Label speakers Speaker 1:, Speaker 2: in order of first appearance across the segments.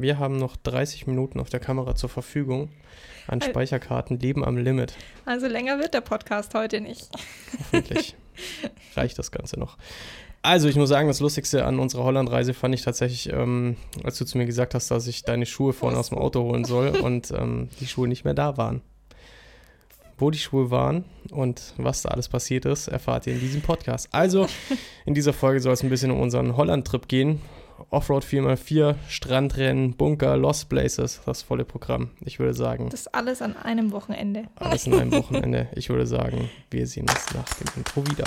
Speaker 1: Wir haben noch 30 Minuten auf der Kamera zur Verfügung an Speicherkarten, leben am Limit.
Speaker 2: Also länger wird der Podcast heute nicht.
Speaker 1: Hoffentlich reicht das Ganze noch. Also, ich muss sagen, das Lustigste an unserer Hollandreise fand ich tatsächlich, ähm, als du zu mir gesagt hast, dass ich deine Schuhe vorne aus dem Auto holen soll und ähm, die Schuhe nicht mehr da waren. Wo die Schuhe waren und was da alles passiert ist, erfahrt ihr in diesem Podcast. Also, in dieser Folge soll es ein bisschen um unseren Holland-Trip gehen. Offroad 4x4, Strandrennen, Bunker, Lost Places, das volle Programm. Ich würde sagen.
Speaker 2: Das alles an einem Wochenende.
Speaker 1: Alles an einem Wochenende. Ich würde sagen, wir sehen uns nach dem Intro wieder.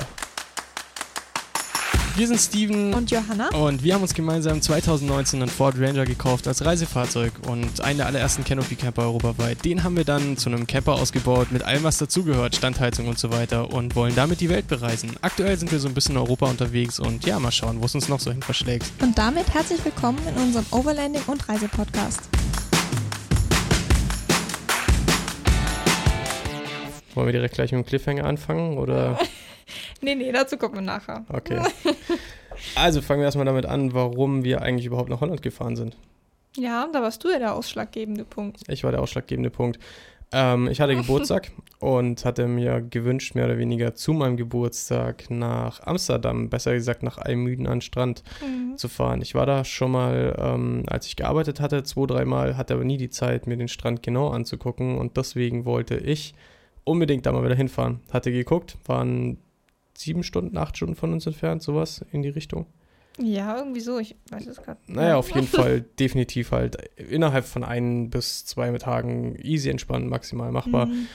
Speaker 1: Wir sind Steven
Speaker 2: und Johanna
Speaker 1: und wir haben uns gemeinsam 2019 einen Ford Ranger gekauft als Reisefahrzeug und einen der allerersten Canopy Camper europaweit. Den haben wir dann zu einem Camper ausgebaut mit allem, was dazugehört, Standheizung und so weiter und wollen damit die Welt bereisen. Aktuell sind wir so ein bisschen in Europa unterwegs und ja, mal schauen, wo es uns noch so hin verschlägt.
Speaker 2: Und damit herzlich willkommen in unserem Overlanding und Reisepodcast.
Speaker 1: Wollen wir direkt gleich mit dem Cliffhanger anfangen oder?
Speaker 2: nee, nee, dazu kommen wir nachher.
Speaker 1: Okay. Also fangen wir erstmal damit an, warum wir eigentlich überhaupt nach Holland gefahren sind.
Speaker 2: Ja, da warst du ja der ausschlaggebende Punkt.
Speaker 1: Ich war der ausschlaggebende Punkt. Ähm, ich hatte Geburtstag und hatte mir gewünscht, mehr oder weniger zu meinem Geburtstag nach Amsterdam, besser gesagt nach Almüden an Strand mhm. zu fahren. Ich war da schon mal, ähm, als ich gearbeitet hatte, zwei, dreimal, hatte aber nie die Zeit, mir den Strand genau anzugucken und deswegen wollte ich unbedingt da mal wieder hinfahren. Hatte geguckt, waren sieben Stunden, acht Stunden von uns entfernt, sowas in die Richtung.
Speaker 2: Ja, irgendwie so, ich weiß es gerade.
Speaker 1: Naja, auf jeden Fall definitiv halt innerhalb von ein bis zwei Tagen easy entspannt, maximal machbar. Mhm.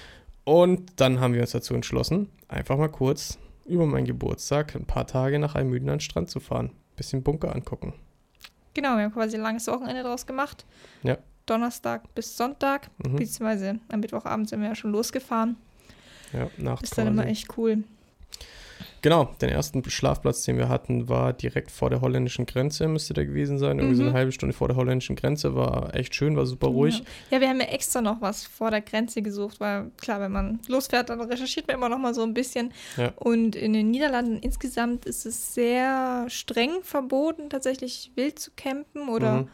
Speaker 1: Und dann haben wir uns dazu entschlossen, einfach mal kurz über meinen Geburtstag ein paar Tage nach einem Müden an den Strand zu fahren. Bisschen Bunker angucken.
Speaker 2: Genau, wir haben quasi ein langes Wochenende draus gemacht.
Speaker 1: Ja.
Speaker 2: Donnerstag bis Sonntag, mhm. beziehungsweise am Mittwochabend sind wir ja schon losgefahren.
Speaker 1: Ja,
Speaker 2: Nacht. Ist dann immer echt cool.
Speaker 1: Genau, den ersten Schlafplatz, den wir hatten, war direkt vor der holländischen Grenze, müsste der gewesen sein. Irgendwie mhm. so eine mhm. halbe Stunde vor der holländischen Grenze. War echt schön, war super ruhig.
Speaker 2: Ja. ja, wir haben ja extra noch was vor der Grenze gesucht, weil klar, wenn man losfährt, dann recherchiert man immer noch mal so ein bisschen.
Speaker 1: Ja.
Speaker 2: Und in den Niederlanden insgesamt ist es sehr streng verboten, tatsächlich wild zu campen oder mhm.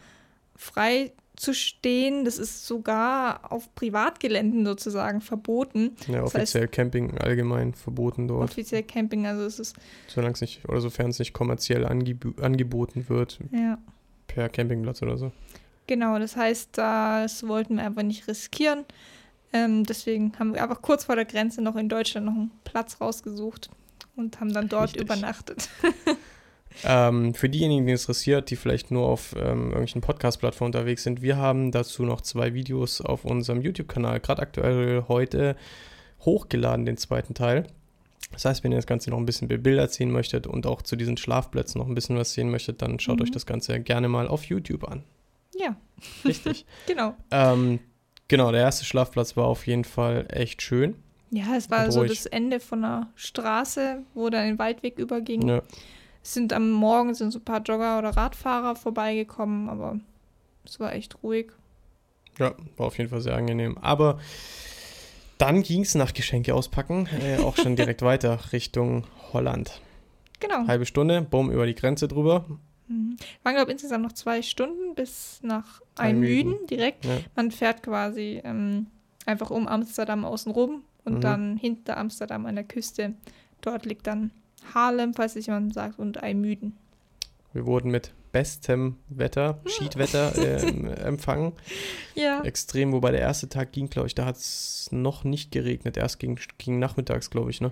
Speaker 2: frei zu stehen. Das ist sogar auf Privatgeländen sozusagen verboten.
Speaker 1: Ja, offiziell das heißt, Camping allgemein verboten dort.
Speaker 2: Offiziell Camping, also es ist.
Speaker 1: Solange es nicht, oder sofern es nicht kommerziell angeb angeboten wird.
Speaker 2: Ja.
Speaker 1: Per Campingplatz oder so.
Speaker 2: Genau, das heißt, das wollten wir einfach nicht riskieren. Ähm, deswegen haben wir einfach kurz vor der Grenze noch in Deutschland noch einen Platz rausgesucht und haben dann dort Richtig. übernachtet.
Speaker 1: Ähm, für diejenigen, die es interessiert, die vielleicht nur auf ähm, irgendwelchen Podcast-Plattformen unterwegs sind, wir haben dazu noch zwei Videos auf unserem YouTube-Kanal, gerade aktuell heute hochgeladen, den zweiten Teil. Das heißt, wenn ihr das Ganze noch ein bisschen bebildert sehen möchtet und auch zu diesen Schlafplätzen noch ein bisschen was sehen möchtet, dann schaut mhm. euch das Ganze gerne mal auf YouTube an.
Speaker 2: Ja.
Speaker 1: Richtig.
Speaker 2: genau.
Speaker 1: Ähm, genau, der erste Schlafplatz war auf jeden Fall echt schön.
Speaker 2: Ja, es war so das Ende von einer Straße, wo dann den Waldweg überging. Ja sind am Morgen sind so ein paar Jogger oder Radfahrer vorbeigekommen, aber es war echt ruhig.
Speaker 1: Ja, war auf jeden Fall sehr angenehm. Aber dann ging es nach Geschenke auspacken äh, auch schon direkt weiter Richtung Holland.
Speaker 2: Genau.
Speaker 1: Halbe Stunde, bumm, über die Grenze drüber.
Speaker 2: Mhm. Waren, glaube ich, insgesamt noch zwei Stunden bis nach Einmüden direkt. Ja. Man fährt quasi ähm, einfach um Amsterdam außenrum und mhm. dann hinter Amsterdam an der Küste. Dort liegt dann Harlem, falls sich jemand sagt, und Eimüden.
Speaker 1: Wir wurden mit bestem Wetter, Schiedwetter äh, empfangen.
Speaker 2: Ja.
Speaker 1: Extrem, wobei der erste Tag ging, glaube ich, da hat es noch nicht geregnet. Erst ging, ging nachmittags, glaube ich, ne?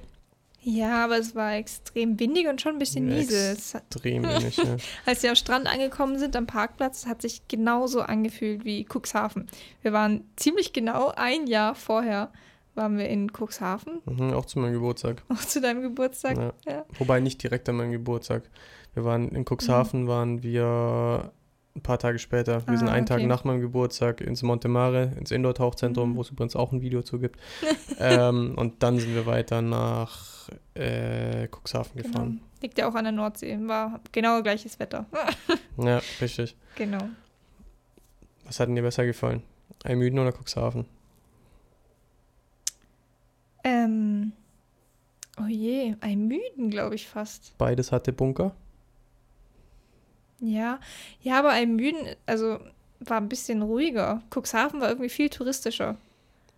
Speaker 2: Ja, aber es war extrem windig und schon ein bisschen niesel.
Speaker 1: Extrem windig, ja.
Speaker 2: Als wir am Strand angekommen sind, am Parkplatz, hat sich genauso angefühlt wie Cuxhaven. Wir waren ziemlich genau ein Jahr vorher waren wir in Cuxhaven.
Speaker 1: Mhm, auch zu meinem Geburtstag.
Speaker 2: Auch zu deinem Geburtstag, ja. ja.
Speaker 1: Wobei nicht direkt an meinem Geburtstag. Wir waren in Cuxhaven, mhm. waren wir ein paar Tage später. Wir ah, sind einen okay. Tag nach meinem Geburtstag ins Montemare, ins Indoor-Tauchzentrum, mhm. wo es übrigens auch ein Video zu gibt. ähm, und dann sind wir weiter nach äh, Cuxhaven genau. gefahren.
Speaker 2: Liegt ja auch an der Nordsee. War genau gleiches Wetter.
Speaker 1: ja, richtig.
Speaker 2: Genau.
Speaker 1: Was hat denn dir besser gefallen? Almüden oder Cuxhaven?
Speaker 2: Ähm, oh je, ein Müden, glaube ich fast.
Speaker 1: Beides hatte Bunker?
Speaker 2: Ja, ja, aber ein Müden, also war ein bisschen ruhiger. Cuxhaven war irgendwie viel touristischer.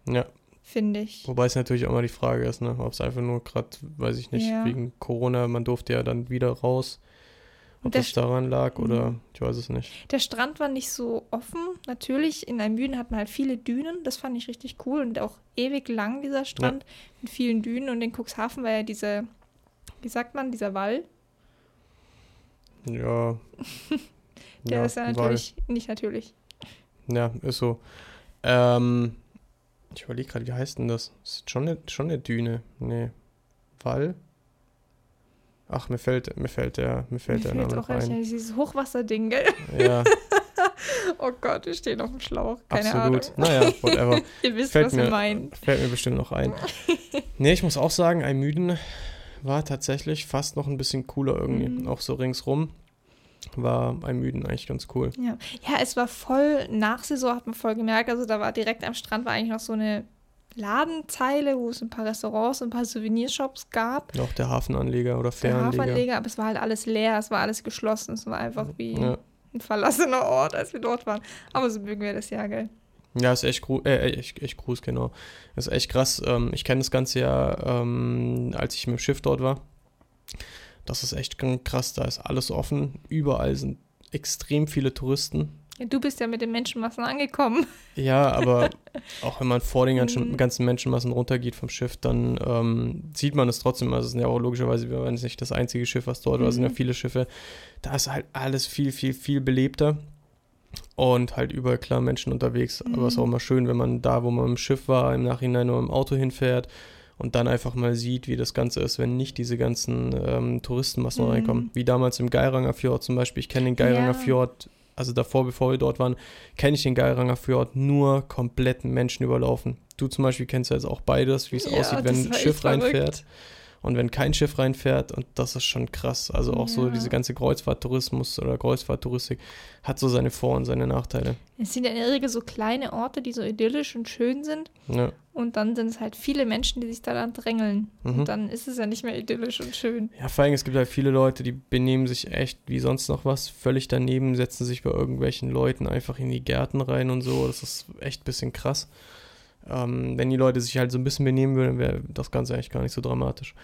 Speaker 1: Ja.
Speaker 2: Finde ich.
Speaker 1: Wobei es natürlich auch mal die Frage ist, ne, ob es einfach nur gerade, weiß ich nicht, ja. wegen Corona, man durfte ja dann wieder raus. Ob das daran lag oder mhm. ich weiß es nicht.
Speaker 2: Der Strand war nicht so offen. Natürlich, in Almüden hat man halt viele Dünen. Das fand ich richtig cool. Und auch ewig lang, dieser Strand ja. mit vielen Dünen. Und in Cuxhaven war ja diese, wie sagt man, dieser Wall.
Speaker 1: Ja.
Speaker 2: Der ja, ist ja natürlich Wall. nicht natürlich.
Speaker 1: Ja, ist so. Ähm, ich überlege gerade, wie heißt denn das? Ist schon eine, schon eine Düne. Nee. Wall? Ach, mir fällt, mir fällt der, mir fällt mir der Name auch ein.
Speaker 2: Dieses Hochwasserding, gell?
Speaker 1: Ja.
Speaker 2: oh Gott, wir stehen auf dem Schlauch. Keine Absolut.
Speaker 1: Ahnung. Naja, whatever.
Speaker 2: Ihr wisst,
Speaker 1: fällt
Speaker 2: was
Speaker 1: mir,
Speaker 2: wir meinen.
Speaker 1: Fällt mir bestimmt noch ein. nee, ich muss auch sagen, Almüden war tatsächlich fast noch ein bisschen cooler irgendwie. Mhm. Auch so ringsrum war Almüden eigentlich ganz cool.
Speaker 2: Ja. ja, es war voll, nach Saison hat man voll gemerkt, also da war direkt am Strand war eigentlich noch so eine Ladenzeile, wo es ein paar Restaurants und ein paar Souvenirshops gab.
Speaker 1: Auch der Hafenanleger oder Fähranleger.
Speaker 2: Der Hafenanleger, aber es war halt alles leer, es war alles geschlossen, es war einfach wie ja. ein verlassener Ort, als wir dort waren. Aber so mögen wir das ja, gell?
Speaker 1: Ja, ist echt, gru äh, echt, echt groß, genau. ist echt krass. Ähm, ich kenne das Ganze ja, ähm, als ich mit dem Schiff dort war. Das ist echt krass, da ist alles offen. Überall sind extrem viele Touristen.
Speaker 2: Ja, du bist ja mit den Menschenmassen angekommen.
Speaker 1: Ja, aber auch wenn man vor den ganzen, mhm. ganzen Menschenmassen runtergeht vom Schiff, dann ähm, sieht man es trotzdem. Also es sind ja auch logischerweise, wir waren nicht das einzige Schiff, was dort war, es sind ja mhm. viele Schiffe. Da ist halt alles viel, viel, viel belebter und halt überall klar Menschen unterwegs. Mhm. Aber es ist auch immer schön, wenn man da, wo man im Schiff war, im Nachhinein nur im Auto hinfährt und dann einfach mal sieht, wie das Ganze ist, wenn nicht diese ganzen ähm, Touristenmassen mhm. reinkommen. Wie damals im Geiranger Fjord zum Beispiel. Ich kenne den Geiranger ja. Fjord also davor, bevor wir dort waren, kenne ich den Geiranger Fjord nur kompletten Menschen überlaufen. Du zum Beispiel kennst ja jetzt auch beides, wie es ja, aussieht, wenn ein Schiff reinfährt und wenn kein Schiff reinfährt. Und das ist schon krass. Also auch ja. so diese ganze Kreuzfahrttourismus oder Kreuzfahrttouristik hat so seine Vor- und seine Nachteile.
Speaker 2: Es sind ja in der Regel so kleine Orte, die so idyllisch und schön sind. Ja. Und dann sind es halt viele Menschen, die sich da dann drängeln. Mhm. Und dann ist es ja nicht mehr idyllisch und schön.
Speaker 1: Ja, vor allem, es gibt halt viele Leute, die benehmen sich echt wie sonst noch was, völlig daneben, setzen sich bei irgendwelchen Leuten einfach in die Gärten rein und so. Das ist echt ein bisschen krass. Ähm, wenn die Leute sich halt so ein bisschen benehmen würden, wäre das Ganze eigentlich gar nicht so dramatisch.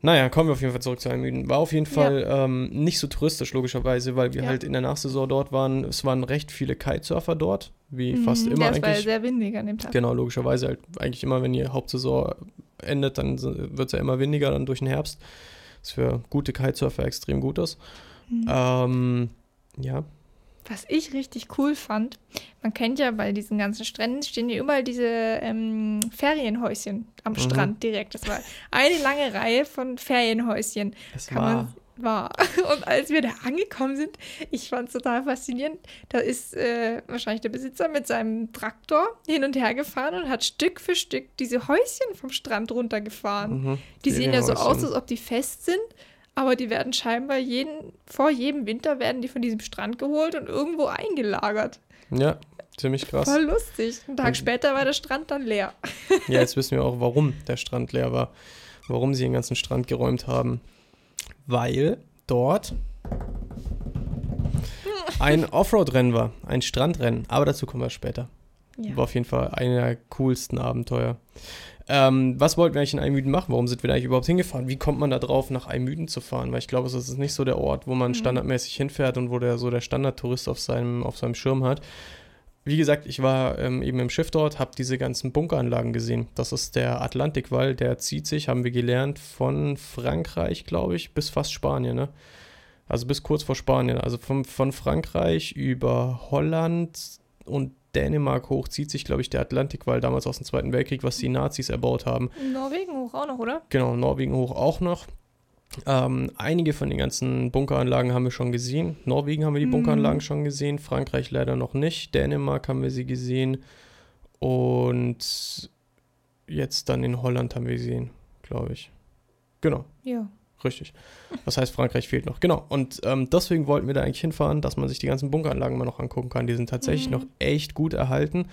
Speaker 1: Naja, kommen wir auf jeden Fall zurück zu Almüden. War auf jeden Fall ja. ähm, nicht so touristisch, logischerweise, weil wir ja. halt in der Nachsaison dort waren. Es waren recht viele Kitesurfer dort, wie mhm, fast immer ja, eigentlich. Es war ja
Speaker 2: sehr windig an dem Tag.
Speaker 1: Genau, logischerweise halt eigentlich immer, wenn die Hauptsaison endet, dann wird es ja immer windiger, dann durch den Herbst. Was für gute Kitesurfer extrem gut ist. Mhm. Ähm, ja,
Speaker 2: was ich richtig cool fand, man kennt ja bei diesen ganzen Stränden stehen ja überall diese ähm, Ferienhäuschen am mhm. Strand direkt. Das war eine lange Reihe von Ferienhäuschen.
Speaker 1: Das war.
Speaker 2: war. Und als wir da angekommen sind, ich fand es total faszinierend. Da ist äh, wahrscheinlich der Besitzer mit seinem Traktor hin und her gefahren und hat Stück für Stück diese Häuschen vom Strand runtergefahren. Mhm. Die sehen ja so aus, als ob die fest sind. Aber die werden scheinbar jeden, vor jedem Winter werden die von diesem Strand geholt und irgendwo eingelagert.
Speaker 1: Ja, ziemlich krass.
Speaker 2: Voll lustig. Einen Tag und, später war der Strand dann leer.
Speaker 1: Ja, jetzt wissen wir auch, warum der Strand leer war. Warum sie den ganzen Strand geräumt haben. Weil dort ein Offroad-Rennen war, ein Strandrennen. Aber dazu kommen wir später. Ja. War auf jeden Fall einer der coolsten Abenteuer. Ähm, was wollten wir eigentlich in Almüden machen? Warum sind wir da eigentlich überhaupt hingefahren? Wie kommt man da drauf, nach Almüden zu fahren? Weil ich glaube, es ist nicht so der Ort, wo man mhm. standardmäßig hinfährt und wo der so der Standardtourist auf seinem, auf seinem Schirm hat. Wie gesagt, ich war ähm, eben im Schiff dort, habe diese ganzen Bunkeranlagen gesehen. Das ist der Atlantikwall, der zieht sich, haben wir gelernt, von Frankreich, glaube ich, bis fast Spanien, ne? Also bis kurz vor Spanien. Also von, von Frankreich über Holland und Dänemark hoch zieht sich, glaube ich, der Atlantikwall damals aus dem Zweiten Weltkrieg, was die Nazis erbaut haben.
Speaker 2: Norwegen hoch auch noch, oder?
Speaker 1: Genau, Norwegen hoch auch noch. Ähm, einige von den ganzen Bunkeranlagen haben wir schon gesehen. Norwegen haben wir die mhm. Bunkeranlagen schon gesehen, Frankreich leider noch nicht. Dänemark haben wir sie gesehen. Und jetzt dann in Holland haben wir sie gesehen, glaube ich. Genau.
Speaker 2: Ja.
Speaker 1: Richtig. Das heißt, Frankreich fehlt noch. Genau. Und ähm, deswegen wollten wir da eigentlich hinfahren, dass man sich die ganzen Bunkeranlagen mal noch angucken kann. Die sind tatsächlich mhm. noch echt gut erhalten.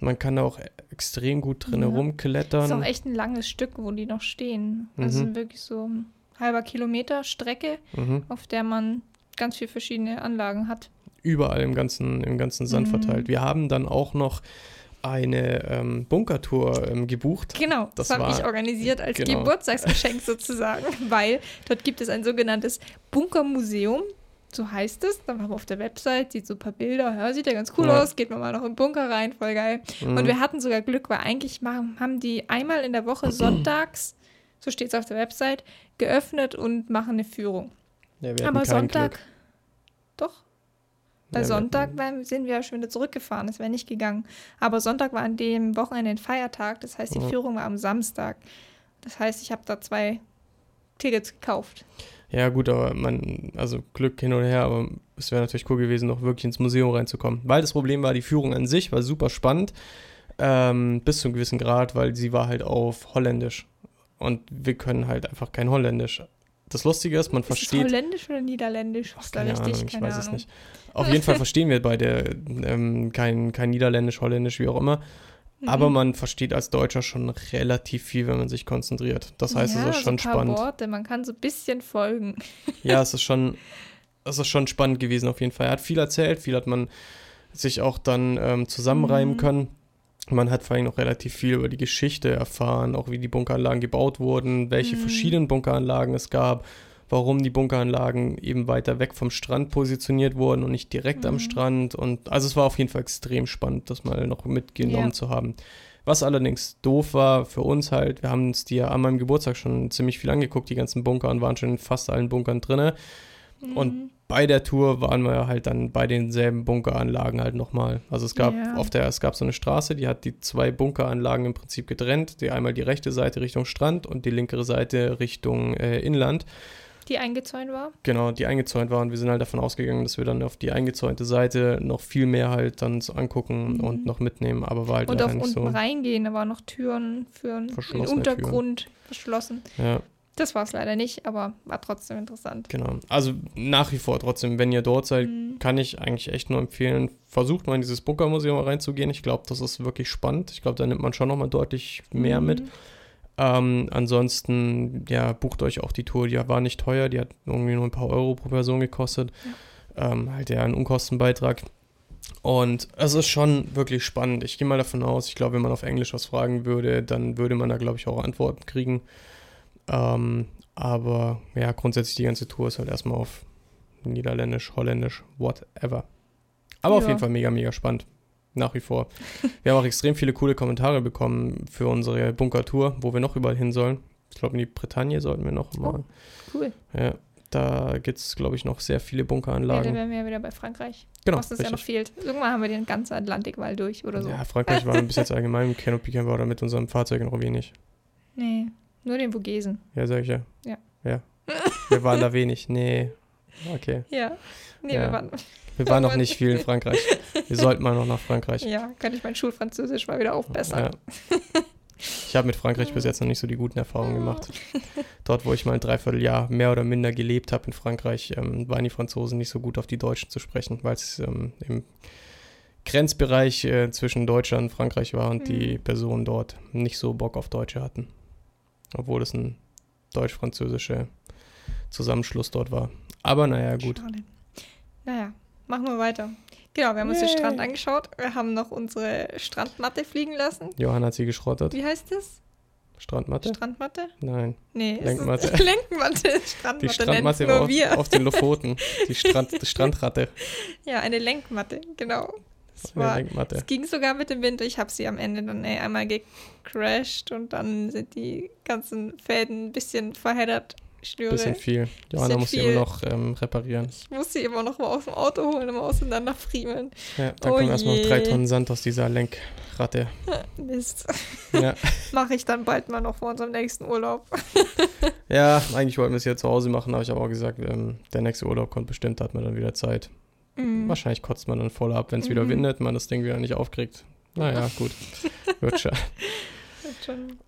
Speaker 1: Man kann da auch extrem gut drin ja. rumklettern. Das
Speaker 2: ist auch echt ein langes Stück, wo die noch stehen. Also mhm. wirklich so ein halber Kilometer Strecke, mhm. auf der man ganz viele verschiedene Anlagen hat.
Speaker 1: überall im ganzen, im ganzen Sand
Speaker 2: Mhm.
Speaker 1: verteilt. Wir haben dann auch noch eine ähm, Bunkertour ähm, gebucht.
Speaker 2: Genau, das,
Speaker 1: Das
Speaker 2: habe ich organisiert als
Speaker 1: genau.
Speaker 2: Geburtstagsgeschenk sozusagen, weil dort gibt es ein sogenanntes Bunkermuseum. So heißt es. Dann waren wir auf der Website, sieht so ein paar Bilder, ja, sieht ja ganz cool
Speaker 1: Ja.
Speaker 2: aus, geht man mal noch im Bunker rein, voll geil.
Speaker 1: Mhm.
Speaker 2: Und wir hatten sogar Glück, weil eigentlich machen, haben die einmal in der Woche sonntags, so steht es auf der Website, geöffnet und machen eine Führung.
Speaker 1: ja,
Speaker 2: Aber Sonntag,
Speaker 1: Glück.
Speaker 2: doch, bei
Speaker 1: Ja, wir-
Speaker 2: Sonntag waren- sind wir ja schon wieder zurückgefahren, es wäre nicht gegangen. Aber Sonntag war an dem Wochenende ein Feiertag, das heißt, die
Speaker 1: Ja.
Speaker 2: Führung war am Samstag. Das heißt, ich habe da zwei Tickets gekauft.
Speaker 1: Ja, gut, aber man, also Glück hin und her, aber es wäre natürlich cool gewesen, noch wirklich ins Museum reinzukommen. Weil das Problem war, die Führung an sich war super spannend, ähm, bis zu einem gewissen Grad, weil sie war halt auf Holländisch. Und wir können halt einfach kein Holländisch. Das Lustige ist, man
Speaker 2: Ist es
Speaker 1: versteht.
Speaker 2: Holländisch oder Niederländisch?
Speaker 1: Ach,
Speaker 2: Ist
Speaker 1: keine
Speaker 2: richtig?
Speaker 1: Ahnung, ich
Speaker 2: Keine
Speaker 1: weiß es
Speaker 2: Ahnung.
Speaker 1: nicht. Auf jeden Fall verstehen wir beide ähm, kein, kein Niederländisch, Holländisch, wie auch immer.
Speaker 2: Mhm.
Speaker 1: Aber man versteht als Deutscher schon relativ viel, wenn man sich konzentriert. Das heißt,
Speaker 2: ja,
Speaker 1: es ist
Speaker 2: so ein
Speaker 1: schon
Speaker 2: paar
Speaker 1: spannend.
Speaker 2: Worte, man kann so ein bisschen folgen.
Speaker 1: Ja, es ist schon, es ist schon spannend gewesen auf jeden Fall. Er hat viel erzählt, viel hat man sich auch dann ähm, zusammenreimen
Speaker 2: Mhm.
Speaker 1: können. Man hat vor allem noch relativ viel über die Geschichte erfahren, auch wie die Bunkeranlagen gebaut wurden, welche
Speaker 2: Mhm.
Speaker 1: verschiedenen Bunkeranlagen es gab, warum die Bunkeranlagen eben weiter weg vom Strand positioniert wurden und nicht direkt am
Speaker 2: Mhm.
Speaker 1: Strand. Und also es war auf jeden Fall extrem spannend, das mal noch mitgenommen
Speaker 2: Ja.
Speaker 1: zu haben. Was allerdings doof war für uns halt, wir haben uns die ja an meinem Geburtstag schon ziemlich viel angeguckt, die ganzen Bunker und waren schon in fast allen Bunkern drinne. Und
Speaker 2: Mhm.
Speaker 1: Bei der Tour waren wir halt dann bei denselben Bunkeranlagen halt nochmal. Also es gab
Speaker 2: Ja.
Speaker 1: auf der, es gab so eine Straße, die hat die zwei Bunkeranlagen im Prinzip getrennt. Die einmal die rechte Seite Richtung Strand und die linke Seite Richtung äh, Inland.
Speaker 2: die eingezäunt war.
Speaker 1: Genau, die eingezäunt waren. Wir sind halt davon ausgegangen, dass wir dann auf die eingezäunte Seite noch viel mehr halt dann so angucken
Speaker 2: Mhm.
Speaker 1: und noch mitnehmen, aber war halt
Speaker 2: Und
Speaker 1: leider
Speaker 2: auf
Speaker 1: nicht
Speaker 2: unten
Speaker 1: so.
Speaker 2: reingehen, da waren noch Türen für den Untergrund verschlossen.
Speaker 1: Ja,
Speaker 2: Das war es leider nicht, aber war trotzdem interessant.
Speaker 1: genau. Also nach wie vor trotzdem, wenn ihr dort seid,
Speaker 2: Mhm.
Speaker 1: kann ich eigentlich echt nur empfehlen, versucht mal in dieses Bunkermuseum reinzugehen. Ich glaube, das ist wirklich spannend. Ich glaube, da nimmt man schon nochmal deutlich mehr
Speaker 2: Mhm.
Speaker 1: mit. Ähm, ansonsten, ja, bucht euch auch die Tour. Die war nicht teuer, die hat irgendwie nur ein paar Euro pro Person gekostet. Ähm, halt ja ein Unkostenbeitrag. Und es ist schon wirklich spannend. Ich gehe mal davon aus, ich glaube, wenn man auf Englisch was fragen würde, dann würde man da, glaube ich, auch Antworten kriegen. Ähm, aber ja, grundsätzlich die ganze Tour ist halt erstmal auf Niederländisch, Holländisch, whatever. Aber auf
Speaker 2: Ja.
Speaker 1: jeden Fall mega, mega spannend. Nach wie vor. Wir haben auch extrem viele coole Kommentare bekommen für unsere Bunkertour, wo wir noch überall hin sollen. Ich glaube, in die Bretagne sollten wir noch mal.
Speaker 2: Cool.
Speaker 1: Ja, da gibt es, glaube ich, noch sehr viele
Speaker 2: Ja, dann
Speaker 1: Bunkeranlagen.
Speaker 2: wären wir ja wieder bei Frankreich.
Speaker 1: genau,
Speaker 2: was uns ja noch fehlt. Irgendwann haben wir den ganzen Atlantikwall durch oder so.
Speaker 1: Ja, Frankreich war bis jetzt allgemein im Canopy Camp war da mit unserem Fahrzeug noch wenig.
Speaker 2: Nee, nur den Vogesen.
Speaker 1: Ja, sag ich ja.
Speaker 2: Ja.
Speaker 1: Ja. Wir waren da wenig. Nee. Okay.
Speaker 2: Ja. Nee,
Speaker 1: Ja.
Speaker 2: wir waren.
Speaker 1: Wir waren noch nicht viel in Frankreich. Wir sollten mal noch nach Frankreich.
Speaker 2: Ja, kann ich mein Schulfranzösisch mal wieder aufbessern.
Speaker 1: Ja. Ich habe mit Frankreich bis jetzt noch nicht so die guten Erfahrungen gemacht. Dort, wo ich mal ein Dreivierteljahr mehr oder minder gelebt habe in Frankreich, ähm, waren die Franzosen nicht so gut auf die Deutschen zu sprechen, weil es ähm, im Grenzbereich äh, zwischen Deutschland und Frankreich war und die
Speaker 2: Mhm.
Speaker 1: Personen dort nicht so Bock auf Deutsche hatten. Obwohl es ein deutsch-französischer Zusammenschluss dort war. Aber naja, gut.
Speaker 2: Schade. Naja, machen wir weiter. Genau, wir haben uns den
Speaker 1: Yay.
Speaker 2: Strand angeschaut. Wir haben noch unsere Strandmatte fliegen lassen.
Speaker 1: Johann hat sie geschrottet.
Speaker 2: Wie heißt das?
Speaker 1: Strandmatte?
Speaker 2: Strandmatte?
Speaker 1: Nein.
Speaker 2: Nee,
Speaker 1: Lenkmatte.
Speaker 2: Ist Lenkmatte. Strandmatte,
Speaker 1: Die Strandmatte war auf, auf den Lofoten. Die Strand, die Strandratte.
Speaker 2: Ja, eine Lenkmatte, genau.
Speaker 1: Eine
Speaker 2: war, es ging sogar mit dem Wind. Ich habe sie am Ende dann ey, einmal gecrashed und dann sind die ganzen Fäden ein bisschen verheddert. Schnüre.
Speaker 1: Bisschen viel. Johanna muss sie
Speaker 2: viel.
Speaker 1: immer noch ähm, reparieren.
Speaker 2: Ich muss sie immer noch mal aus dem Auto holen, immer auseinanderfriemeln.
Speaker 1: Ja, dann
Speaker 2: Oh
Speaker 1: kommen erstmal noch drei Tonnen Sand aus dieser Lenkratte.
Speaker 2: Mist.
Speaker 1: Ja.
Speaker 2: Mache ich dann bald mal noch vor unserem nächsten Urlaub.
Speaker 1: ja, eigentlich wollten wir es ja zu Hause machen, aber ich habe auch gesagt, ähm, der nächste Urlaub kommt bestimmt, da hat man dann wieder Zeit.
Speaker 2: Mhm.
Speaker 1: Wahrscheinlich kotzt man dann voll ab, wenn es wieder
Speaker 2: Mhm.
Speaker 1: windet, man das Ding wieder nicht aufkriegt. Naja, gut. Wird schon.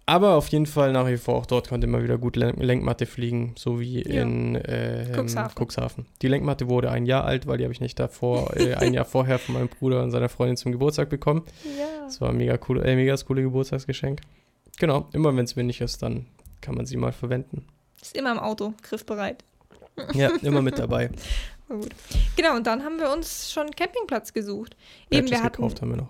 Speaker 1: Aber auf jeden Fall nach wie vor auch dort konnte man wieder gut Len Lenkmatte fliegen, so wie
Speaker 2: Ja.
Speaker 1: in äh,
Speaker 2: Cuxhaven.
Speaker 1: Cuxhaven. Die Lenkmatte wurde ein Jahr alt, weil die habe ich nicht davor, äh, ein Jahr vorher von meinem Bruder und seiner Freundin zum Geburtstag bekommen.
Speaker 2: Ja.
Speaker 1: Das war ein mega cool, äh, mega coole Geburtstagsgeschenk. Genau, immer wenn es windig ist, dann kann man sie mal verwenden.
Speaker 2: Ist immer im Auto, griffbereit.
Speaker 1: Ja, immer mit dabei.
Speaker 2: Gut. Genau, und dann haben wir uns schon einen Campingplatz gesucht. Eben,
Speaker 1: Patches
Speaker 2: wir hatten,
Speaker 1: gekauft haben wir noch.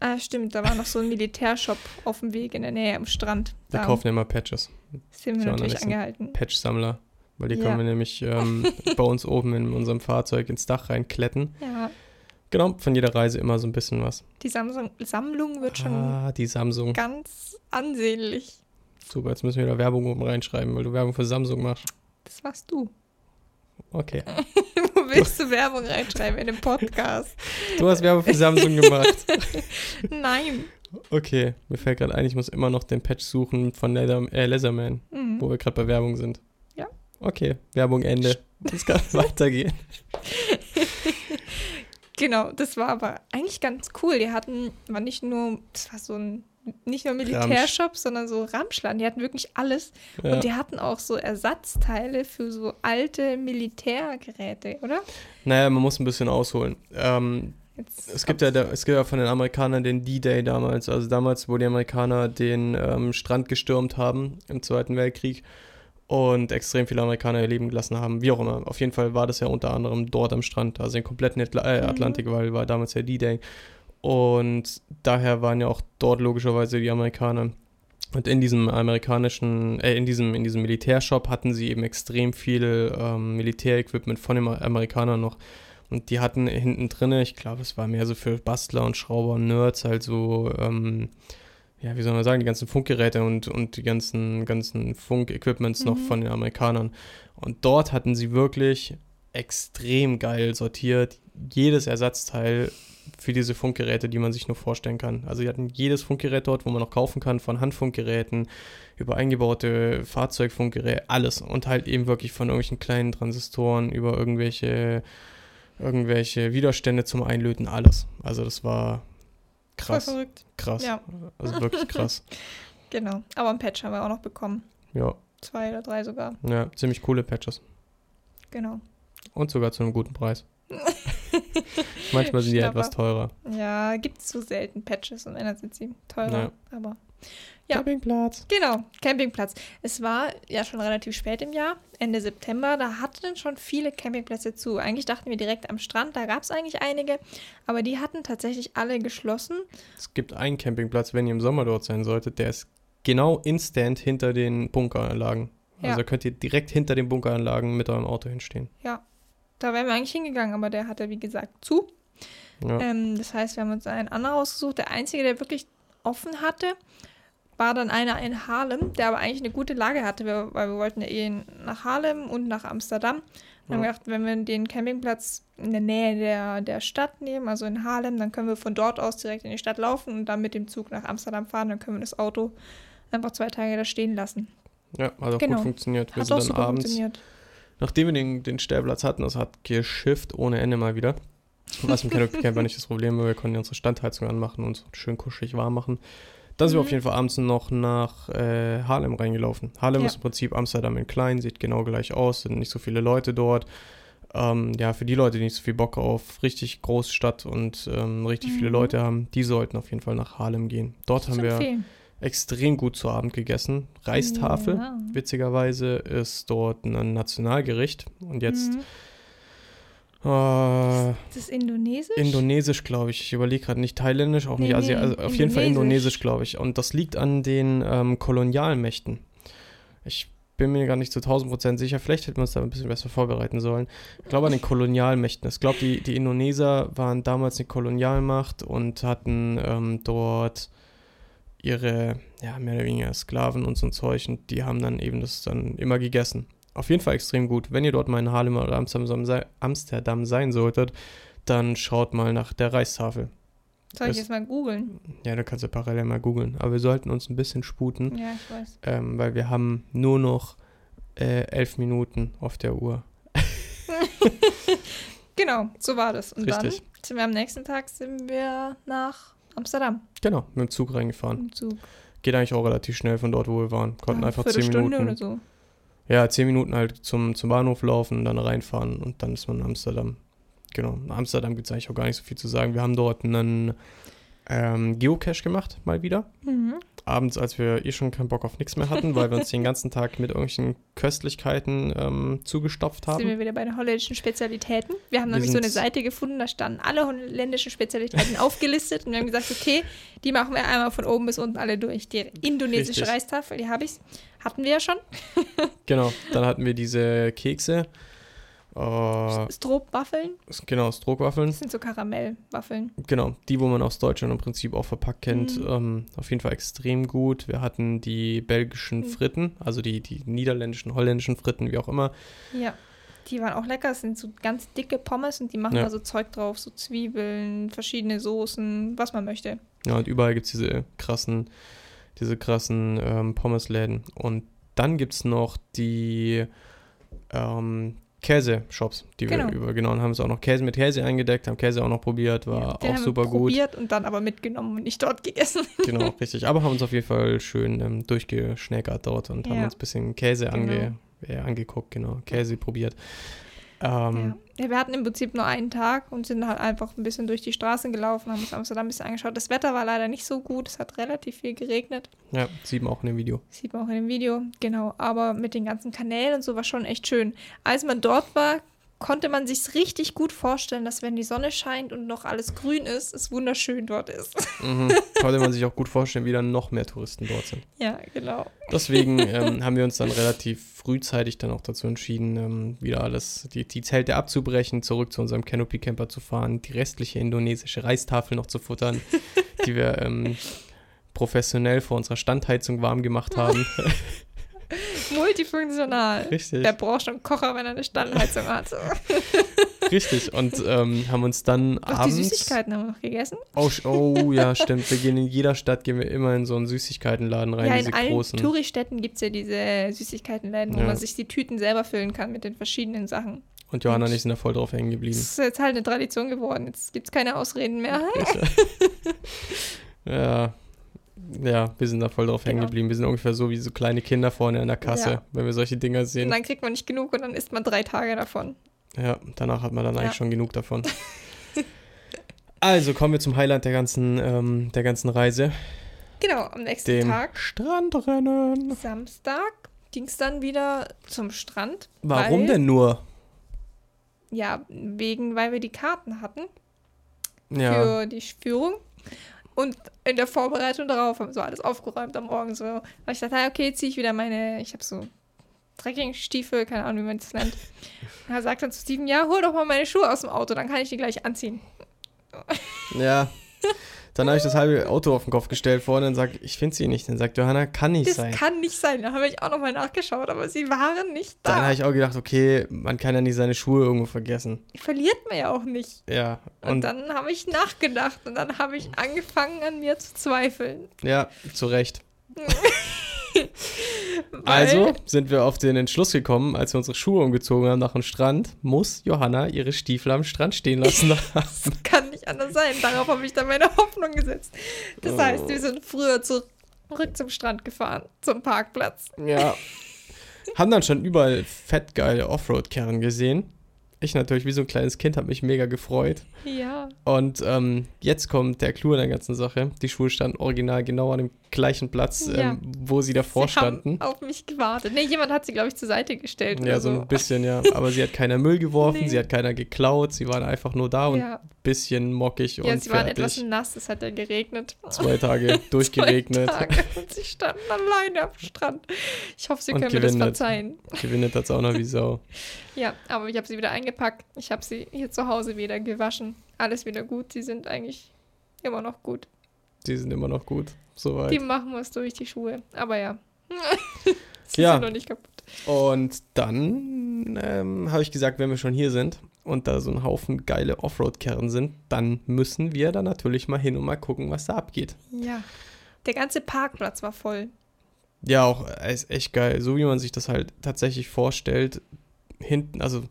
Speaker 2: Ah, stimmt, da war noch so ein Militärshop auf dem Weg in der Nähe am Strand.
Speaker 1: Wir
Speaker 2: Da
Speaker 1: kaufen ja immer Patches.
Speaker 2: sind wir
Speaker 1: Ja,
Speaker 2: natürlich angehalten.
Speaker 1: Patch-Sammler. Weil die
Speaker 2: Ja.
Speaker 1: können wir nämlich ähm, bei uns oben in unserem Fahrzeug ins Dach reinkletten.
Speaker 2: Ja,
Speaker 1: Genau, von jeder Reise immer so ein bisschen was.
Speaker 2: die Samsung Sammlung wird schon
Speaker 1: Ah, die Samsung.
Speaker 2: ganz ansehnlich.
Speaker 1: Super, jetzt müssen wir da Werbung oben reinschreiben, weil du Werbung für Samsung machst.
Speaker 2: Das machst du.
Speaker 1: Okay.
Speaker 2: Wo willst du Werbung reinschreiben in einem Podcast?
Speaker 1: Du hast Werbung für Samsung gemacht.
Speaker 2: Nein.
Speaker 1: Okay, mir fällt gerade ein, ich muss immer noch den Patch suchen von Leather, äh, Leatherman,
Speaker 2: Mhm.
Speaker 1: wo wir gerade bei Werbung sind.
Speaker 2: Ja.
Speaker 1: Okay, Werbung Ende. Es kann weitergehen.
Speaker 2: Genau, das war aber eigentlich ganz cool. Die hatten, war nicht nur, das war so ein, nicht nur Militärshop, sondern so Ramschladen. Die hatten wirklich alles.
Speaker 1: Ja.
Speaker 2: Und die hatten auch so Ersatzteile für so alte Militärgeräte, oder?
Speaker 1: Naja, man muss ein bisschen ausholen. Ähm, es, gibt ja, es gibt ja von den Amerikanern den D-Day damals. Also damals, wo die Amerikaner den ähm, Strand gestürmt haben im Zweiten Weltkrieg und extrem viele Amerikaner ihr Leben gelassen haben. Wie auch immer. Auf jeden Fall war das ja unter anderem dort am Strand. Also den kompletten Atla äh,
Speaker 2: Mhm.
Speaker 1: Atlantik, weil war damals ja D-Day. Und daher waren ja auch dort logischerweise die Amerikaner. Und in diesem amerikanischen, äh, in diesem, in diesem Militärshop hatten sie eben extrem viel ähm, Militärequipment von den Amerikanern noch. Und die hatten hinten drinne, ich glaube, es war mehr so für Bastler und Schrauber und Nerds, halt so, ähm, ja, wie soll man sagen, die ganzen Funkgeräte und, und die ganzen, ganzen Funkequipments noch
Speaker 2: Mhm.
Speaker 1: von den Amerikanern. Und dort hatten sie wirklich extrem geil sortiert, jedes Ersatzteil für diese Funkgeräte, die man sich nur vorstellen kann. Also die hatten jedes Funkgerät dort, wo man noch kaufen kann, von Handfunkgeräten über eingebaute Fahrzeugfunkgeräte, alles. Und halt eben wirklich von irgendwelchen kleinen Transistoren über irgendwelche, irgendwelche Widerstände zum Einlöten, alles. Also das war krass,
Speaker 2: Voll verrückt.
Speaker 1: krass.
Speaker 2: Ja.
Speaker 1: Also wirklich krass.
Speaker 2: Genau. Aber ein Patch haben wir auch noch bekommen.
Speaker 1: Ja,
Speaker 2: Zwei oder drei sogar.
Speaker 1: ja, ziemlich coole Patches.
Speaker 2: Genau.
Speaker 1: Und sogar zu einem guten Preis. Manchmal sind die
Speaker 2: Schnapper.
Speaker 1: etwas teurer.
Speaker 2: Ja, gibt es so selten Patches und dann sind sie teurer. Aber Ja.
Speaker 1: Campingplatz.
Speaker 2: genau, Campingplatz. Es war ja schon relativ spät im Jahr, Ende September. Da hatten schon viele Campingplätze zu. Eigentlich dachten wir direkt am Strand, da gab es eigentlich einige. Aber die hatten tatsächlich alle geschlossen.
Speaker 1: Es gibt einen Campingplatz, wenn ihr im Sommer dort sein solltet, der ist genau instant hinter den Bunkeranlagen.
Speaker 2: Ja.
Speaker 1: Also könnt ihr direkt hinter den Bunkeranlagen mit eurem Auto hinstehen.
Speaker 2: Da wären wir eigentlich hingegangen, aber der hatte, wie gesagt, zu.
Speaker 1: Ja.
Speaker 2: Ähm, das heißt, wir haben uns einen anderen ausgesucht. Der einzige, der wirklich offen hatte, war dann einer in Harlem, der aber eigentlich eine gute Lage hatte, wir- weil wir wollten ja eh nach Harlem und nach Amsterdam. Und haben
Speaker 1: Ja.
Speaker 2: gedacht, wenn wir den Campingplatz in der Nähe der, der Stadt nehmen, also in Harlem, dann können wir von dort aus direkt in die Stadt laufen und dann mit dem Zug nach Amsterdam fahren. Dann können wir das Auto einfach zwei Tage da stehen lassen.
Speaker 1: ja, hat auch
Speaker 2: genau.
Speaker 1: gut funktioniert. Wir
Speaker 2: Hat
Speaker 1: sind
Speaker 2: auch
Speaker 1: dann abends,
Speaker 2: funktioniert.
Speaker 1: Nachdem wir den, den Stellplatz hatten, das hat geschifft ohne Ende mal wieder. Was im Canopy Camp war nicht das Problem, weil wir konnten ja unsere Standheizung anmachen und schön kuschelig warm machen. Dann sind wir
Speaker 2: Mhm.
Speaker 1: auf jeden Fall abends noch nach äh, Haarlem reingelaufen. Haarlem
Speaker 2: Ja.
Speaker 1: ist im Prinzip Amsterdam in klein, sieht genau gleich aus, sind nicht so viele Leute dort. Ähm, ja, für die Leute, die nicht so viel Bock auf richtig große Stadt und ähm, richtig viele
Speaker 2: Mhm.
Speaker 1: Leute haben, die sollten auf jeden Fall nach Haarlem gehen. Dort haben wir
Speaker 2: empfehlen.
Speaker 1: Extrem gut zu Abend gegessen. Reistafel.
Speaker 2: Ja.
Speaker 1: Witzigerweise ist dort ein Nationalgericht. Und jetzt
Speaker 2: Mhm.
Speaker 1: äh,
Speaker 2: Das ist Indonesisch?
Speaker 1: Indonesisch, glaube ich. Ich überlege gerade nicht thailändisch, auch nicht
Speaker 2: Nee,
Speaker 1: Asi
Speaker 2: nee,
Speaker 1: also auf jeden Fall
Speaker 2: Indonesisch.
Speaker 1: Indonesisch, glaube ich. Und das liegt an den ähm, Kolonialmächten. Ich bin mir gar nicht zu 1000 Prozent sicher. Vielleicht hätten wir uns da ein bisschen besser vorbereiten sollen. Ich glaube an den Kolonialmächten. Ich glaube, die, die Indoneser waren damals eine Kolonialmacht und hatten ähm, dort ihre, ja, mehr oder weniger Sklaven und so ein Zeug und die haben dann eben das dann immer gegessen. Auf jeden Fall extrem gut. Wenn ihr dort mal in Harlem oder Amsterdam, sei, Amsterdam sein solltet, dann schaut mal nach der Reistafel.
Speaker 2: Soll ich
Speaker 1: das-
Speaker 2: jetzt mal googeln?
Speaker 1: Ja, da kannst du parallel mal googeln. Aber wir sollten uns ein bisschen sputen,
Speaker 2: Ja, ich weiß.
Speaker 1: ähm, weil wir haben nur noch äh, elf Minuten auf der Uhr.
Speaker 2: Genau, so war das. Und
Speaker 1: Richtig.
Speaker 2: dann sind wir am nächsten Tag sind wir nach Amsterdam
Speaker 1: Genau, mit dem Zug reingefahren.
Speaker 2: im Zug.
Speaker 1: Geht eigentlich auch relativ schnell von dort, wo wir waren. Konnten
Speaker 2: Ja,
Speaker 1: einfach zehn Minuten.
Speaker 2: oder so.
Speaker 1: Ja, zehn Minuten halt zum, zum Bahnhof laufen, dann reinfahren und dann ist man in Amsterdam. Genau, in Amsterdam gibt es eigentlich auch gar nicht so viel zu sagen. Wir haben dort einen ähm, Geocache gemacht, mal wieder.
Speaker 2: Mhm.
Speaker 1: abends, als wir eh schon keinen Bock auf nichts mehr hatten, weil wir uns den ganzen Tag mit irgendwelchen Köstlichkeiten ähm, zugestopft haben.
Speaker 2: Sind wir wieder bei den holländischen Spezialitäten. Wir haben wir nämlich so eine Seite gefunden, da standen alle holländischen Spezialitäten aufgelistet und wir haben gesagt, okay, die machen wir einmal von oben bis unten alle durch. Die indonesische Richtig. Reistafel, die habe ich, hatten wir ja schon.
Speaker 1: genau, dann hatten wir diese Kekse
Speaker 2: äh, Stroopwaffeln?
Speaker 1: Genau, Stroopwaffeln.
Speaker 2: Das sind so Karamellwaffeln.
Speaker 1: Genau, die, wo man aus Deutschland im Prinzip auch verpackt kennt. Mhm. Ähm, auf jeden Fall extrem gut. Wir hatten die belgischen mhm. Fritten, also die, die niederländischen, holländischen Fritten, wie auch immer.
Speaker 2: Ja, die waren auch lecker. Das sind so ganz dicke Pommes und die machen ja. da so Zeug drauf, so Zwiebeln, verschiedene Soßen, was man möchte.
Speaker 1: Ja, und überall gibt es diese krassen, diese krassen ähm, Pommesläden. Und dann gibt es noch die ähm, Käse-Shops, die genau. wir übergenommen haben. Es auch noch Käse mit Käse eingedeckt, haben Käse auch noch probiert, war ja, auch super gut. probiert
Speaker 2: und dann aber mitgenommen und nicht dort gegessen.
Speaker 1: Genau, richtig. Aber haben uns auf jeden Fall schön ähm, durchgeschnäckert dort und ja. haben uns ein bisschen Käse genau. ange, äh, angeguckt, genau, Käse probiert.
Speaker 2: Ähm, ja. wir hatten im Prinzip nur einen Tag und sind halt einfach ein bisschen durch die Straßen gelaufen, haben uns Amsterdam ein bisschen angeschaut. Das Wetter war leider nicht so gut, es hat relativ viel geregnet.
Speaker 1: Ja, sieht man auch in dem Video.
Speaker 2: Sieht man auch in dem Video, genau. Aber mit den ganzen Kanälen und so war schon echt schön. Als man dort war, konnte man sich richtig gut vorstellen, dass wenn die Sonne scheint und noch alles grün ist, es wunderschön dort ist.
Speaker 1: Mhm. Konnte man sich auch gut vorstellen, wie dann noch mehr Touristen dort sind.
Speaker 2: Ja, genau.
Speaker 1: Deswegen ähm, haben wir uns dann relativ frühzeitig dann auch dazu entschieden, ähm, wieder alles, die, die Zelte abzubrechen, zurück zu unserem Canopy Camper zu fahren, die restliche indonesische Reistafel noch zu futtern, die wir ähm, professionell vor unserer Standheizung warm gemacht haben.
Speaker 2: Multifunktional. Richtig. Der braucht schon einen Kocher, wenn er eine Standheizung hat.
Speaker 1: Richtig. Und ähm, haben uns dann
Speaker 2: Doch, abends... die Süßigkeiten haben wir noch gegessen.
Speaker 1: Oh, oh, ja, stimmt. Wir gehen in jeder Stadt, gehen wir immer in so einen Süßigkeitenladen rein,
Speaker 2: ja, in allen großen. Touristädten gibt es ja diese Süßigkeitenläden, wo ja. man sich die Tüten selber füllen kann mit den verschiedenen Sachen.
Speaker 1: Und Johanna und ich sind da voll drauf hängen geblieben. Das
Speaker 2: ist jetzt halt eine Tradition geworden. Jetzt gibt es keine Ausreden mehr.
Speaker 1: ja, ja, wir sind da voll drauf genau. hängen geblieben. Wir sind ungefähr so wie so kleine Kinder vorne in der Kasse, ja. wenn wir solche Dinger sehen. Und
Speaker 2: dann kriegt man nicht genug und dann isst man drei Tage davon.
Speaker 1: Ja, danach hat man dann ja. eigentlich schon genug davon. also kommen wir zum Highlight der ganzen, ähm, der ganzen Reise.
Speaker 2: Genau, am nächsten
Speaker 1: dem
Speaker 2: Tag.
Speaker 1: Strandrennen.
Speaker 2: Samstag ging es dann wieder zum Strand.
Speaker 1: Warum weil, denn nur?
Speaker 2: Ja, wegen, weil wir die Karten hatten. Ja. Für die Führung. Und in der Vorbereitung darauf haben so alles aufgeräumt am Morgen so. Weil ich dachte, okay, ziehe ich wieder meine, ich habe so Trekkingstiefel, keine Ahnung, wie man das nennt. Und er sagt dann zu Steven, ja, hol doch mal meine Schuhe aus dem Auto, dann kann ich die gleich anziehen.
Speaker 1: Ja. Dann habe ich das halbe Auto auf den Kopf gestellt vorne und sage, ich finde sie nicht. Dann sagt Johanna, kann nicht
Speaker 2: das
Speaker 1: sein.
Speaker 2: Das kann nicht sein. Da habe ich auch nochmal nachgeschaut, aber sie waren nicht da.
Speaker 1: Dann habe ich auch gedacht, okay, man kann ja nicht seine Schuhe irgendwo vergessen.
Speaker 2: Verliert man ja auch nicht.
Speaker 1: Ja.
Speaker 2: Und, und dann habe ich nachgedacht und dann habe ich angefangen an mir zu zweifeln.
Speaker 1: Ja, zu Recht. also sind wir auf den Entschluss gekommen, als wir unsere Schuhe umgezogen haben nach dem Strand, muss Johanna ihre Stiefel am Strand stehen lassen.
Speaker 2: das kann anders sein. Darauf habe ich dann meine Hoffnung gesetzt. Das oh. heißt, wir sind früher zurück zum Strand gefahren, zum Parkplatz.
Speaker 1: Ja. haben dann schon überall fettgeile Offroad-Kerne gesehen. Ich natürlich, wie so ein kleines Kind, habe mich mega gefreut.
Speaker 2: Ja.
Speaker 1: Und ähm, jetzt kommt der Clou in der ganzen Sache. Die Schuhe standen original genau an dem gleichen Platz, ja. ähm, wo sie davor
Speaker 2: sie
Speaker 1: standen.
Speaker 2: Auf mich gewartet. Nee, jemand hat sie, glaube ich, zur Seite gestellt.
Speaker 1: Ja, so, so ein bisschen, ja. Aber sie hat keiner Müll geworfen, nee. sie hat keiner geklaut, sie waren einfach nur da und ein bisschen mockig
Speaker 2: ja,
Speaker 1: und Ja,
Speaker 2: sie waren etwas nass, es hat ja geregnet.
Speaker 1: Zwei Tage durchgeregnet. Zwei Tage
Speaker 2: und sie standen alleine am Strand. Ich hoffe, sie und können gewinnet. mir das verzeihen.
Speaker 1: Gewinnet hat es auch noch wie Sau.
Speaker 2: ja, aber ich habe sie wieder eingepackt. Ich habe sie hier zu Hause wieder gewaschen. Alles wieder gut. Sie sind eigentlich immer noch gut.
Speaker 1: Die sind immer noch gut. Soweit.
Speaker 2: Die machen was durch die Schuhe. Aber ja.
Speaker 1: Sie ja. sind noch nicht kaputt. Und dann ähm, habe ich gesagt, wenn wir schon hier sind und da so ein Haufen geile Offroad-Kerne sind, dann müssen wir da natürlich mal hin und mal gucken, was da abgeht.
Speaker 2: Ja. Der ganze Parkplatz war voll.
Speaker 1: Ja, auch ist echt geil. So wie man sich das halt tatsächlich vorstellt. Hinten, also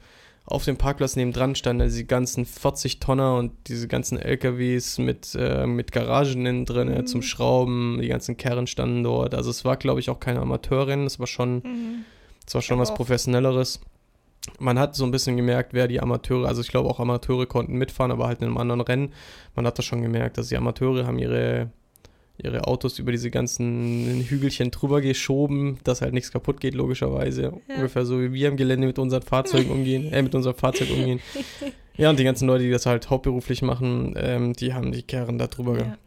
Speaker 1: auf dem Parkplatz nebendran standen also die ganzen 40 Tonner und diese ganzen LKWs mit, äh, mit Garagen innen drin mhm. zum Schrauben, die ganzen Kern standen dort. Also es war, glaube ich, auch kein Amateurrennen, es war schon, mhm. es war schon was Professionelleres. Man hat so ein bisschen gemerkt, wer die Amateure, also ich glaube auch Amateure konnten mitfahren, aber halt in einem anderen Rennen. Man hat das schon gemerkt, dass die Amateure haben ihre ihre Autos über diese ganzen Hügelchen drüber geschoben, dass halt nichts kaputt geht, logischerweise. Ja. Ungefähr so wie wir am Gelände mit unseren Fahrzeugen umgehen, äh, mit unserem Fahrzeug umgehen. Ja, und die ganzen Leute, die das halt hauptberuflich machen, ähm, die haben die Kerren da drüber, ja.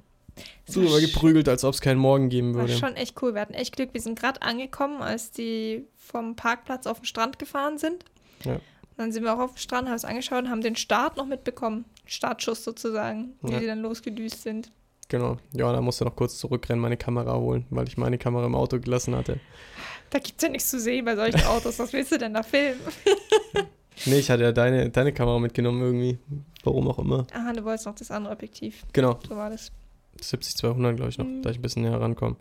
Speaker 1: drüber geprügelt, als ob es keinen Morgen geben würde.
Speaker 2: War schon echt cool. Wir hatten echt Glück. Wir sind gerade angekommen, als die vom Parkplatz auf den Strand gefahren sind. Ja. Dann sind wir auch auf dem Strand, haben es angeschaut und haben den Start noch mitbekommen. Startschuss sozusagen, wie ja. die dann losgedüst sind.
Speaker 1: Genau. Ja, da musste noch kurz zurückrennen, meine Kamera holen, weil ich meine Kamera im Auto gelassen hatte.
Speaker 2: Da gibt es ja nichts zu sehen bei solchen Autos. Was willst du denn da filmen?
Speaker 1: nee, ich hatte ja deine, deine Kamera mitgenommen irgendwie. Warum auch immer.
Speaker 2: Ah, du wolltest noch das andere Objektiv.
Speaker 1: Genau.
Speaker 2: So war das.
Speaker 1: 70-200, glaube ich, noch, mhm. da ich ein bisschen näher rankomme.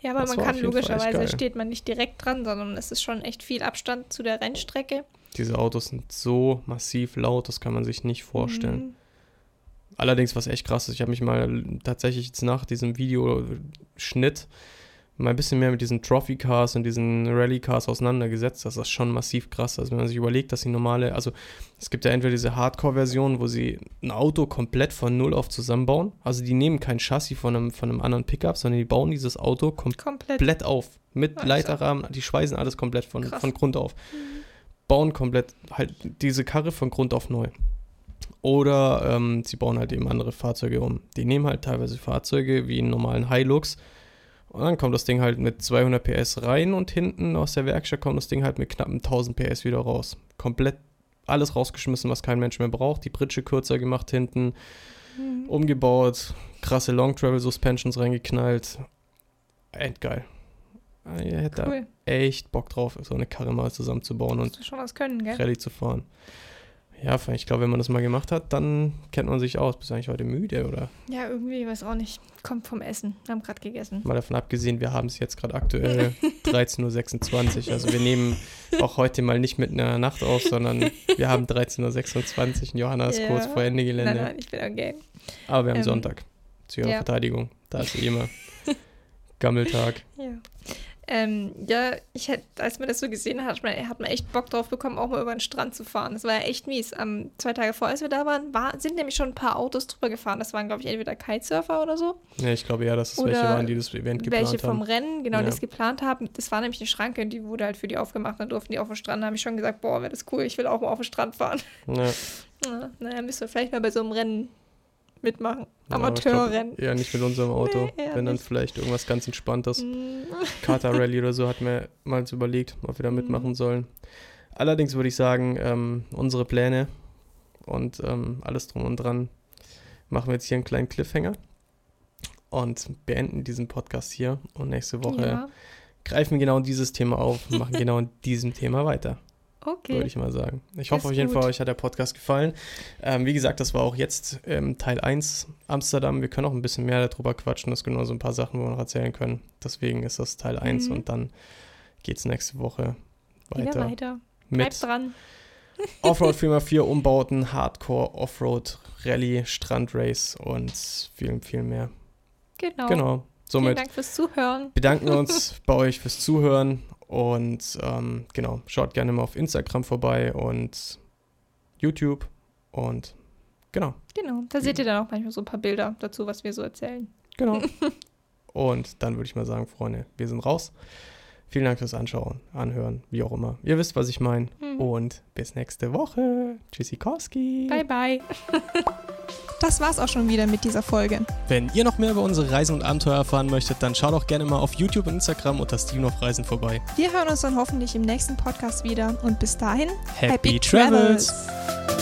Speaker 2: Ja, aber das man kann logischerweise, steht man nicht direkt dran, sondern es ist schon echt viel Abstand zu der Rennstrecke.
Speaker 1: Diese Autos sind so massiv laut, das kann man sich nicht vorstellen. Mhm. Allerdings, was echt krass ist, ich habe mich mal tatsächlich jetzt nach diesem Videoschnitt mal ein bisschen mehr mit diesen Trophy Cars und diesen Rally Cars auseinandergesetzt. Das ist schon massiv krass. Also wenn man sich überlegt, dass die normale, also es gibt ja entweder diese Hardcore-Version, wo sie ein Auto komplett von null auf zusammenbauen. Also die nehmen kein Chassis von einem, von einem anderen Pickup, sondern die bauen dieses Auto kom komplett. komplett auf. Mit also. Leiterrahmen, die schweißen alles komplett von, von Grund auf. Mhm. Bauen komplett halt diese Karre von Grund auf neu. Oder ähm, sie bauen halt eben andere Fahrzeuge um. Die nehmen halt teilweise Fahrzeuge wie einen normalen Hilux. Und dann kommt das Ding halt mit 200 PS rein und hinten aus der Werkstatt kommt das Ding halt mit knappen 1000 PS wieder raus. Komplett alles rausgeschmissen, was kein Mensch mehr braucht. Die Britsche kürzer gemacht hinten, mhm. umgebaut, krasse Long Travel Suspensions reingeknallt. Endgeil. Ich hätte cool. da echt Bock drauf, so eine Karre mal zusammenzubauen und
Speaker 2: schon was können, gell?
Speaker 1: Rallye zu fahren. Ja, ich glaube, wenn man das mal gemacht hat, dann kennt man sich aus. Bist du eigentlich heute müde, oder?
Speaker 2: Ja, irgendwie, weiß auch nicht. Kommt vom Essen. Wir haben gerade gegessen.
Speaker 1: Mal davon abgesehen, wir haben es jetzt gerade aktuell 13.26 Uhr. Also wir nehmen auch heute mal nicht mit einer Nacht auf, sondern wir haben 13.26 Uhr. Johanna ist ja. kurz vor Ende Gelände.
Speaker 2: Nein, nein, ich bin am Game.
Speaker 1: Aber wir haben ähm, Sonntag. Zu ihrer ja. Verteidigung. Da ist sie immer. Gammeltag.
Speaker 2: Ja. Ähm, ja, ich hätte, als man das so gesehen hat, hat man, hat man echt Bock drauf bekommen, auch mal über den Strand zu fahren. Das war ja echt mies. Ähm, zwei Tage vor, als wir da waren, war, sind nämlich schon ein paar Autos drüber gefahren. Das waren, glaube ich, entweder Kitesurfer oder so.
Speaker 1: Ja, ich glaube ja, dass es oder welche waren, die das Event geplant haben.
Speaker 2: Welche vom Rennen, genau, ja. die es geplant haben. Das war nämlich eine Schranke und die wurde halt für die aufgemacht. Dann durften die auf den Strand. Da habe ich schon gesagt, boah, wäre das cool, ich will auch mal auf den Strand fahren. Ja. ja naja, müssen wir vielleicht mal bei so einem Rennen mitmachen. Amateurrennen.
Speaker 1: Ja, nicht mit unserem Auto. Nee, Wenn dann nicht. vielleicht irgendwas ganz Entspanntes. Mm. Kata Rally oder so hat mir mal überlegt, ob wir da mitmachen mm. sollen. Allerdings würde ich sagen, ähm, unsere Pläne und ähm, alles drum und dran machen wir jetzt hier einen kleinen Cliffhanger und beenden diesen Podcast hier. Und nächste Woche ja. greifen genau dieses Thema auf und machen genau in diesem Thema weiter. Okay. Würde ich mal sagen. Ich hoffe auf jeden gut. Fall, euch hat der Podcast gefallen. Ähm, wie gesagt, das war auch jetzt ähm, Teil 1 Amsterdam. Wir können auch ein bisschen mehr darüber quatschen. Das sind nur so ein paar Sachen, wo wir noch erzählen können. Deswegen ist das Teil 1 mhm. und dann geht es nächste Woche weiter. Wieder weiter.
Speaker 2: Bleibt dran.
Speaker 1: Offroad 4x4 Umbauten, Hardcore, Offroad, Rallye, Strandrace und viel, viel mehr.
Speaker 2: Genau.
Speaker 1: Genau.
Speaker 2: Somit Vielen Dank fürs Zuhören.
Speaker 1: Bedanken wir uns bei euch fürs Zuhören und ähm, genau, schaut gerne mal auf Instagram vorbei und YouTube und genau.
Speaker 2: Genau, da seht ihr dann auch manchmal so ein paar Bilder dazu, was wir so erzählen.
Speaker 1: Genau. und dann würde ich mal sagen, Freunde, wir sind raus. Vielen Dank fürs Anschauen, Anhören, wie auch immer. Ihr wisst, was ich meine. Mhm. Und bis nächste Woche. Tschüssikowski.
Speaker 2: Bye, bye. Das war's auch schon wieder mit dieser Folge.
Speaker 1: Wenn ihr noch mehr über unsere Reisen und Abenteuer erfahren möchtet, dann schaut doch gerne mal auf YouTube und Instagram unter Steven auf Reisen vorbei.
Speaker 2: Wir hören uns dann hoffentlich im nächsten Podcast wieder und bis dahin, Happy, Happy Travels. Travels.